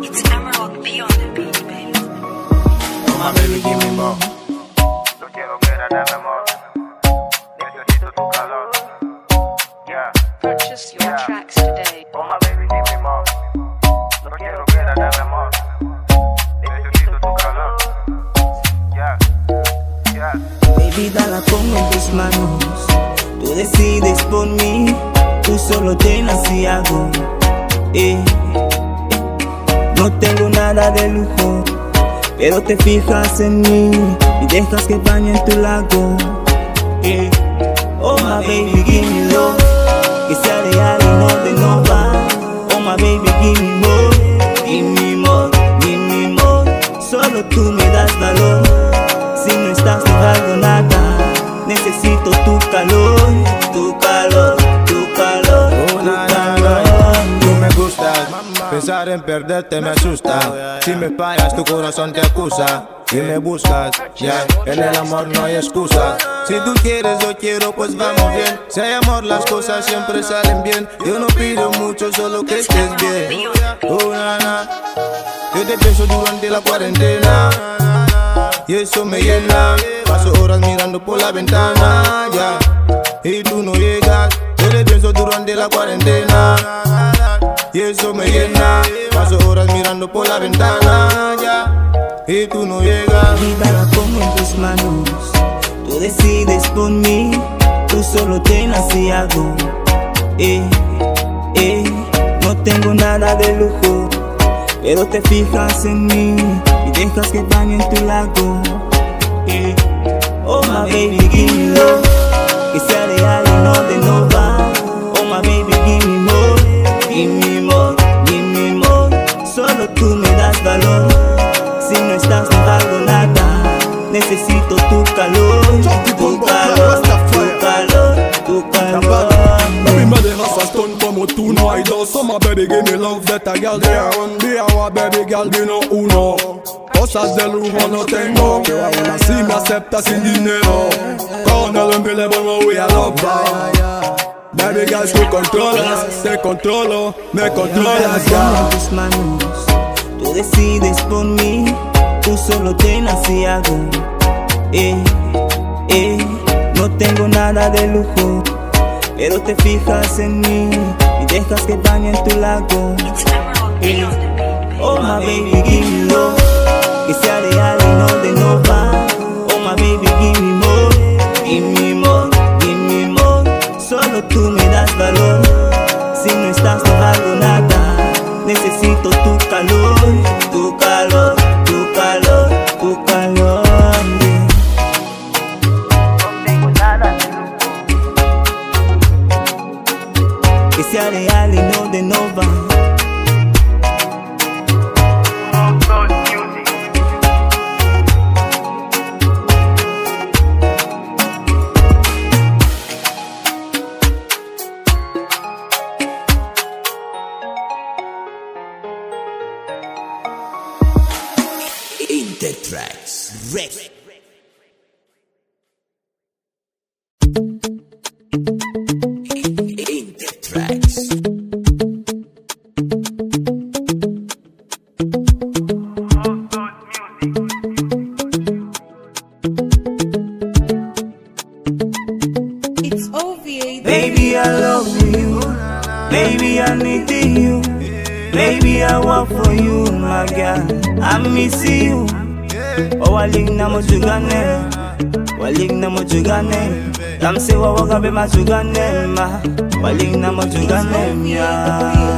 It's Emerald P on the beat, baby. Oh my baby, give me more. Yo quiero que era de amor. La pongo en tus manos. Tú decides por mí. Tú solo llenas y hago. Eh. No tengo nada de lujo. Pero te fijas en mí y dejas que bañe en tu lago. Eh. Oh my baby, give me love. Que sea real y no de nova. Oh my baby, give me more. Give me more, give me more. Solo tú me das valor. Si no estás no hago nada. Pensar en perderte me asusta. Si me fallas, tu corazón te acusa. Y me buscas, ya, en el amor no hay excusa. Si tú quieres, yo quiero, pues vamos bien. Si hay amor, las cosas siempre salen bien. Yo no pido mucho, solo que estés bien. Oh. Yo te pienso durante la cuarentena. Y eso me llena. Paso horas mirando por la ventana, ya. Y tú no llegas. Yo te pienso durante la cuarentena. Y eso me llena. Paso horas mirando por la ventana, ya. Y tú no llegas. Mi vida la en tus manos. Tú decides por mí. Tú solo llenas y hago. Eh, eh. No tengo nada de lujo. Pero te fijas en mí y dejas que bañe en tu lago. Eh. Oh my baby, give. Que sea real y no de nova. There One día wa baby girl vino uno. Cosas de lujo no tengo. Pero aún así me aceptas sin dinero. Con el hombre le pongo we a love Baby girl tú controlas Te controlo, me controlas ya. tus manos, tú decides por mí, tú solo llenas y hago. Eh, eh, no tengo nada de lujo, pero te fijas en mí y dejas que bañe en tu lago. Oh my baby, give me love, que sea real y no de nova. Oh my baby, give me more, give me more, give me more. Solo tú me das valor. Si no estás no nada. Necesito tu calor, tu calor, tu calor, tu calor.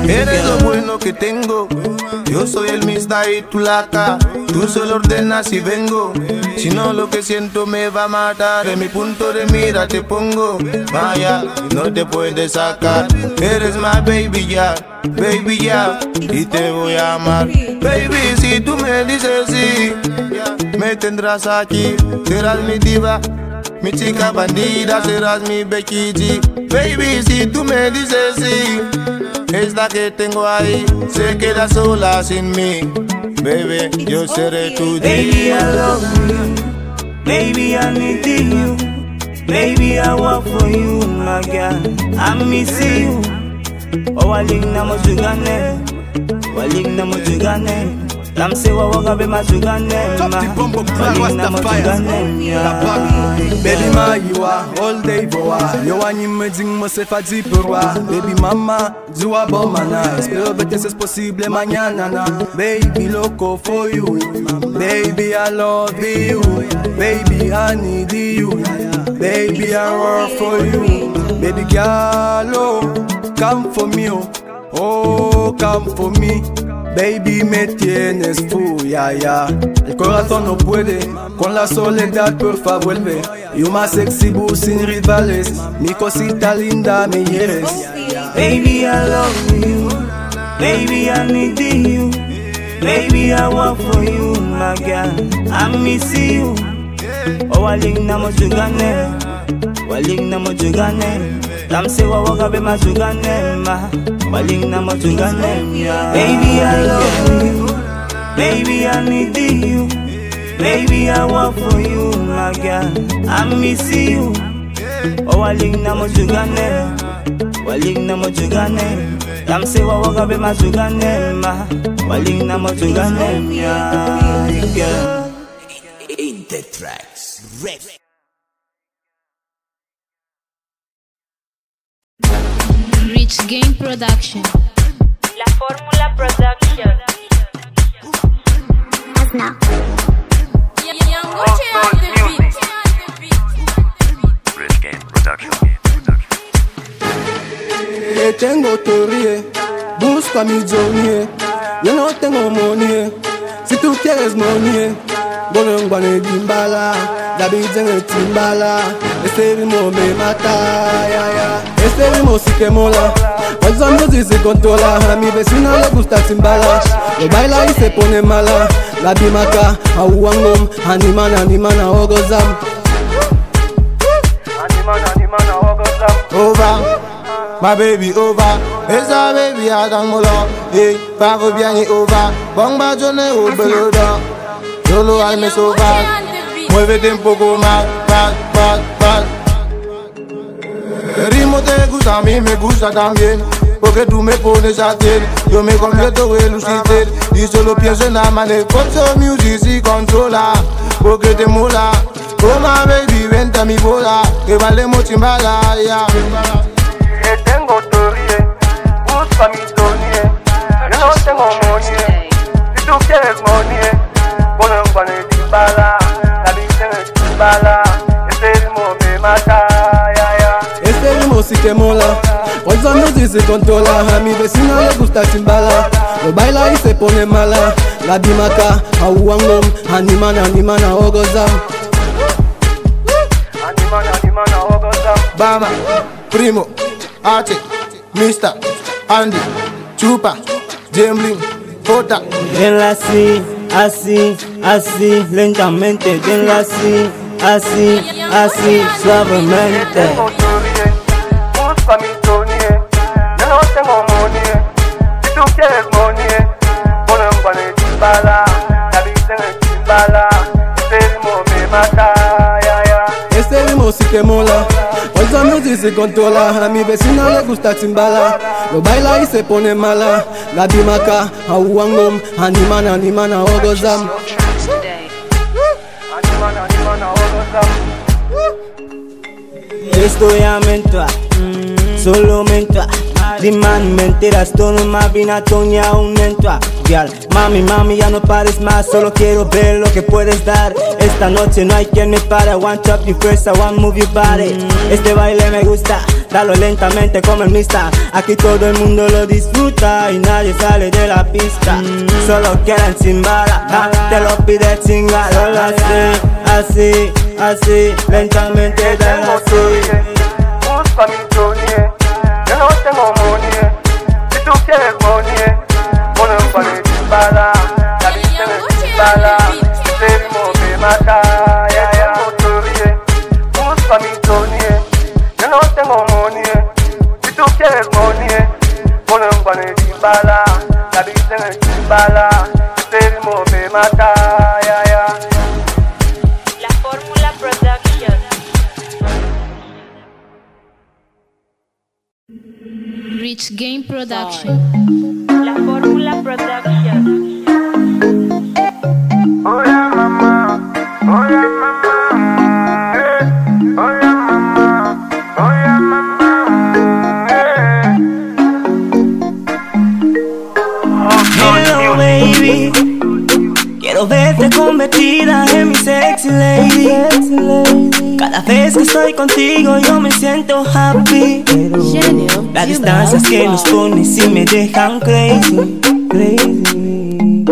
Eres lo bueno que tengo. Yo soy el mista y tu laca. Tú solo ordenas y vengo. Si no, lo que siento me va a matar. En mi punto de mira te pongo. Vaya, no te puedes sacar. Eres my baby ya, baby ya. Y te voy a amar. Baby, si tú me dices sí, me tendrás aquí. Serás mi diva. Mi chica bandida, serás mi Becky G. Baby, si tú me dices sí, esta que tengo ahí se queda sola sin mí. Baby, yo seré tu Baby. I love you. Baby, I need you. Baby, I work for you, my girl. I miss you. Oh, waling na mo jugane. Waling na mo jugane. namsewa wanga bemazuganembelima yiwa olde ibowa yowani medzing mosefa diporwa bebi mama zuwa bomana espero veteses posible mañanana baby loco for you. Baby i love you. Baby i need you. Baby i work for you. Baby girl oh come for me oh. Oh come for me. Baby, me tienes fuya, ya. El corazón no puede con la soledad, porfa, vuelve. You más sexy, boo, sin rivales. Mi cosita linda, me hieres. Baby, I love you. Baby, I need you. Baby, I work for you, my girl. I miss you. Oh, na mo jugane. Waling na mo jugane. Se wa waka be ma jugane, ma. Waling na mo jugane. Baby, I love you. Baby, I need you. Baby, I work for you, my girl. I miss you. Oh, waling na mo jugane. Waling na mo jugane Lam se wa waka be Rich Game Production. La Fórmula Production. Rich Game Production. Que tengo teoría, busca mi journey. Yo no tengo money, si tú quieres money. Bueno, en guane dimbala, David en el timbala. Este ritmo me mata, ya, ya. Este ritmo sí que mola. Cuando music se controla, a mi vecina le gusta timbala. Lo baila y se pone mala. La bimaca, a uangom, animan, animan, a ogozam. over. My baby over. Esa baby adam molo. Eh, pago bien y over. Bomba jone obeloda. Solo al me soba. Muévete un poco más, más, más. El ritmo te gusta, a mí me gusta también. Porque tú me pones a hacer, yo me convierto en luciter Y solo pienso en la manera, Foxo Music si controla. Porque te mola, toma baby, vente a mi bola Que valemos chimbala, ya Que tengo teoría, busca mi tonie. Yo no tengo money, si tú quieres money, pon en la Que mola, Olsa Music se controla, a mi vecina le gusta timbala, lo baila y se pone mala, la bimaca, a uangom, animan, animan, a ogozam. Animan, animan, a ogozam. Bama, Primo, Arte, Mister, Andy, Chupa, Jambling, Jota Denla así, así, así Lentamente, denla así, así, así Suavemente Este ritmo sí que mola, Olsa Music se controla, a mi vecina le gusta lo baila y se pone mala, la. Estoy a mentua, solo mentua Di man mentiras, todo más vina toña un mentua Girl, mami, mami, ya no pares más Solo quiero ver lo que puedes dar. Esta noche no hay quien me pare want chop you first, I want move your body. Este baile me gusta, dalo lentamente como el mista. Aquí todo el mundo lo disfruta Y nadie sale de la pista. Solo quieren chimbala, ah, te lo pide chingalo Así, así, así, lentamente dale así. Busca mi. Yo no tengo ceremonie mpona mbaleti mbala na biselesi mbala seli mobemata yaya motorie musa mitonie neno ntengo monie bitu ceremonie mpona mbaleti mbala na biselesi mbala Production. Quiero verte convertida en mi sexy lady. Cada vez que estoy contigo yo me siento happy. Las distancias que nos ponen sí me dejan crazy Crazy.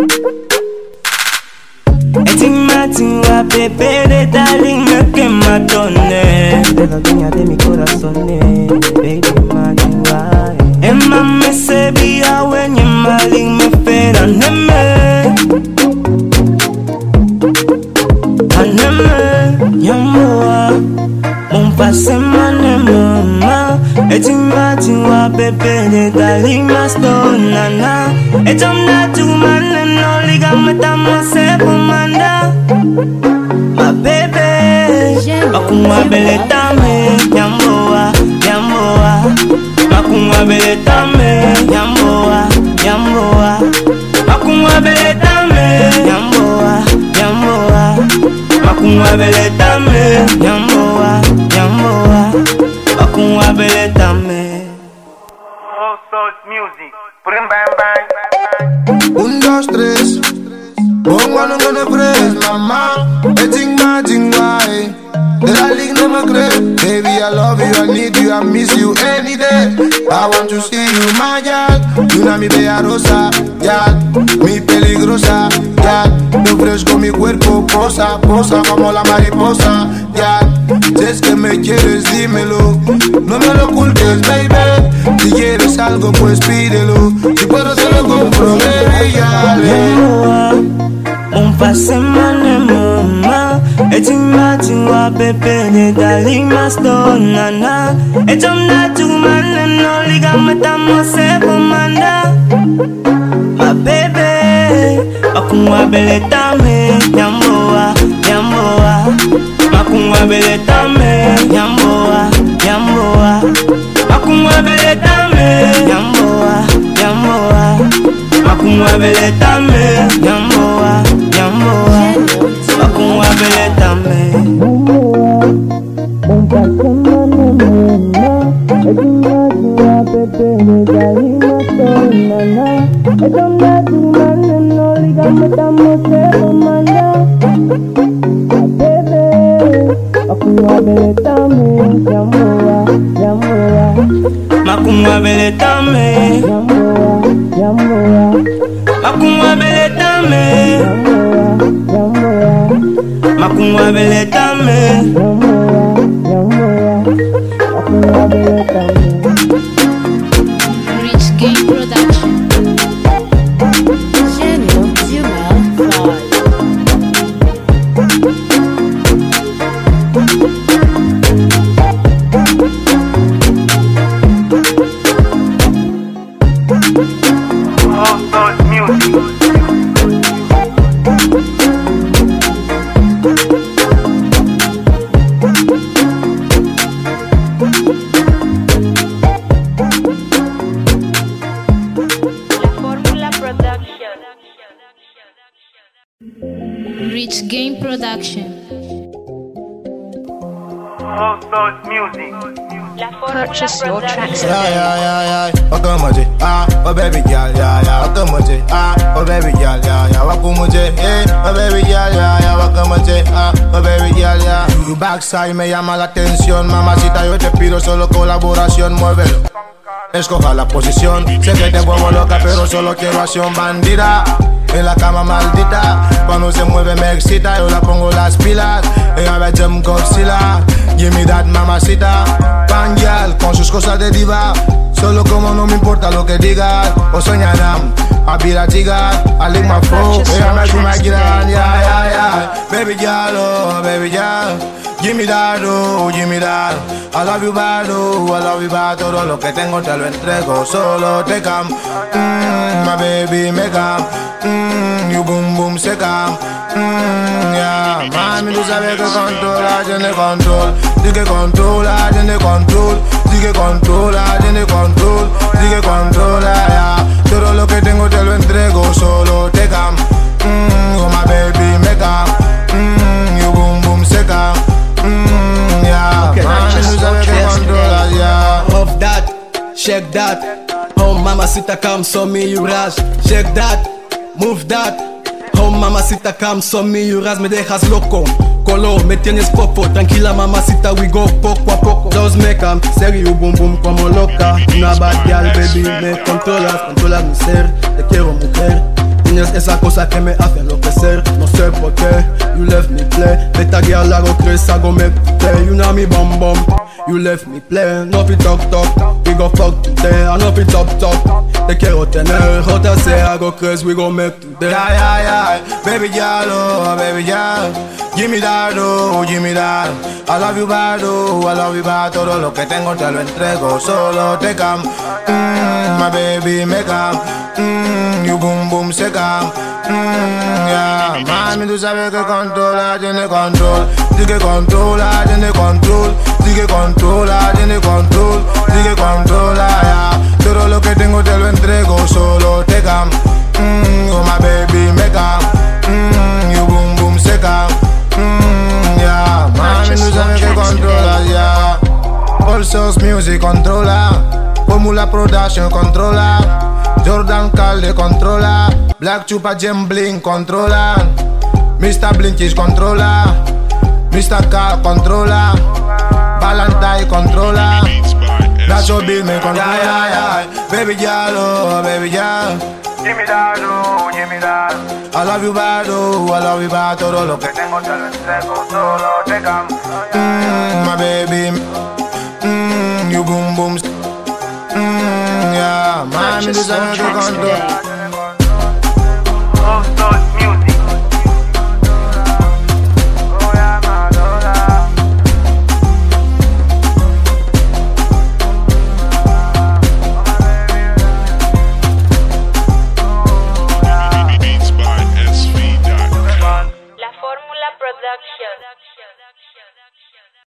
Mati wa pepe de darling me quema tonne De la dueña de mi corazón eh, Mali masto na na. Ecam na cuman no liga mata mose pemanda Ma bebe Aku mabele tame Nyamboa, nyamboa. Aku mabele tame Nyamboa, nyamboa. Aku mabele tame Nyamboa, nyamboa. Aku mabele tame bella rosa, girl. Mi peligrosa, girl. Te ofrezco mi cuerpo, posa, posa como la mariposa, girl. Si es que me quieres, dímelo. No me lo ocultes, baby. Si quieres algo, pues pídelo. Si puedo, te lo compro, baby, girl. eh. Nyamboa On passe mane mama Eti mati wa pepe de dali mastonana Etom na tu mane no liga metamo se pomanda makuwa beletame nyamboa nyamboa. Makuwa beletame nyamboa nyamboa. Makuwa beletame mele tame Makumwa mele tame Makumwa mele tame Music. La Purchase your tracks Yeah, yeah, yeah, yeah. Welcome muje, ah, oh baby girl, yeah, yeah. Welcome muje, ah, oh baby girl, yeah, yeah. Welcome muje, eh, oh baby girl, yeah, yeah. Welcome muje, ah, oh baby girl, yeah. Tu backside me llama la atención, mamacita. Yo te pido solo colaboración, muévelo. Escoja la posición, sé que te vuelvo loca, pero solo quiero acción bandida. En la cama maldita, cuando se mueve me excita, yo la pongo las pilas. Ella ve Jim Godzilla, give me that mamacita. Pangyal, con sus cosas de diva. Solo como no me importa lo que digas o soñarán. I be that jigger, I lick my phone. Ella me hace my yeah, yeah, yeah. Baby girl, oh, baby girl. Give me that, oh, give me that. I love you bad, oh, I love you bad. Todo lo que tengo te lo entrego, solo te cam. Mm, my baby, me cam. Mm, you boom boom seca. Mm, yeah, mami, tú sabes que controla, tiene control. Di que controla, tiene control. Di que controla, tiene control. Di que controla, yeah. Todo lo que tengo te lo entrego, solo te cam. Mm, oh my baby, meca. Mm, you boom boom seca. Mm, yeah, Okay. mami, tú sabes que controla, yeah. Of that, shake that. Oh mamacita come so me you rush. Shake that, move that. Oh mamacita come so me. Me dejas loco. Colo, me tienes popo. Tranquila mamacita, we go poco a poco. Just make am serio, boom boom como loca. Una bad girl, baby, me controlas, controlas mi ser. Te quiero mujer. Tienes esa cosa que me hace enloquecer No sé por qué, you left me play Beta girl, I go crazy, I go make you play You know me bum, you left me play No fi talk talk, we go fuck today I no fi top top, te quiero tener Otra say I go crazy, we go make today Yeah, yeah, yeah. Baby girl, oh, baby girl. Give me that, oh, give me that. I love you bad, oh, I love you bad. Todo lo que tengo te lo entrego, solo te cam. Mm, my baby, me cam. Mm, you boom, boom, se cam. Mm, yeah, mami, tú sabes que controla, tiene control. Di que controla, tiene control. Di que controla, tiene control. Di controla, yeah. Todo lo que tengo te lo entrego, solo te cam. Mm, oh my baby, me cam. Mm, you boom boom seca. Mm, yeah, mami, tú sabes que controla, yeah. All Source Music controla. Formula Production controla. Jordan Calde controla. Black Chupa Gem Blink controla. Mr. Blinkies controla. Mr. K controla. Valentine controla. Nacho Bill me controla. Yeah, yeah, yeah. Baby girl, oh, baby girl. Give me that, oh, give me that. I love you bad, oh, I love you bad, todo lo que Que tengo te lo entrego, solo te cam. Mm, my baby. Mm, you boom boom. Mm, yeah, mami, tú sabes que controla.